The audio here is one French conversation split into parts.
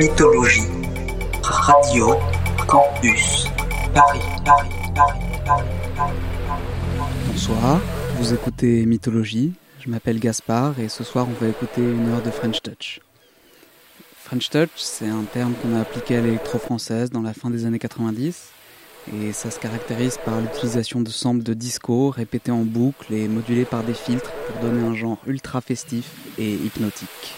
Mythologie. Radio Campus Paris, Paris, Paris, Paris, Paris. Bonsoir, vous écoutez Mythologie. Je m'appelle Gaspard et ce soir on va écouter une heure de French Touch. French Touch, c'est un terme qu'on a appliqué à l'électro-française dans la fin des années 90 et ça se caractérise par l'utilisation de samples de disco répétés en boucle et modulés par des filtres pour donner un genre ultra festif et hypnotique.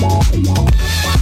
Bye.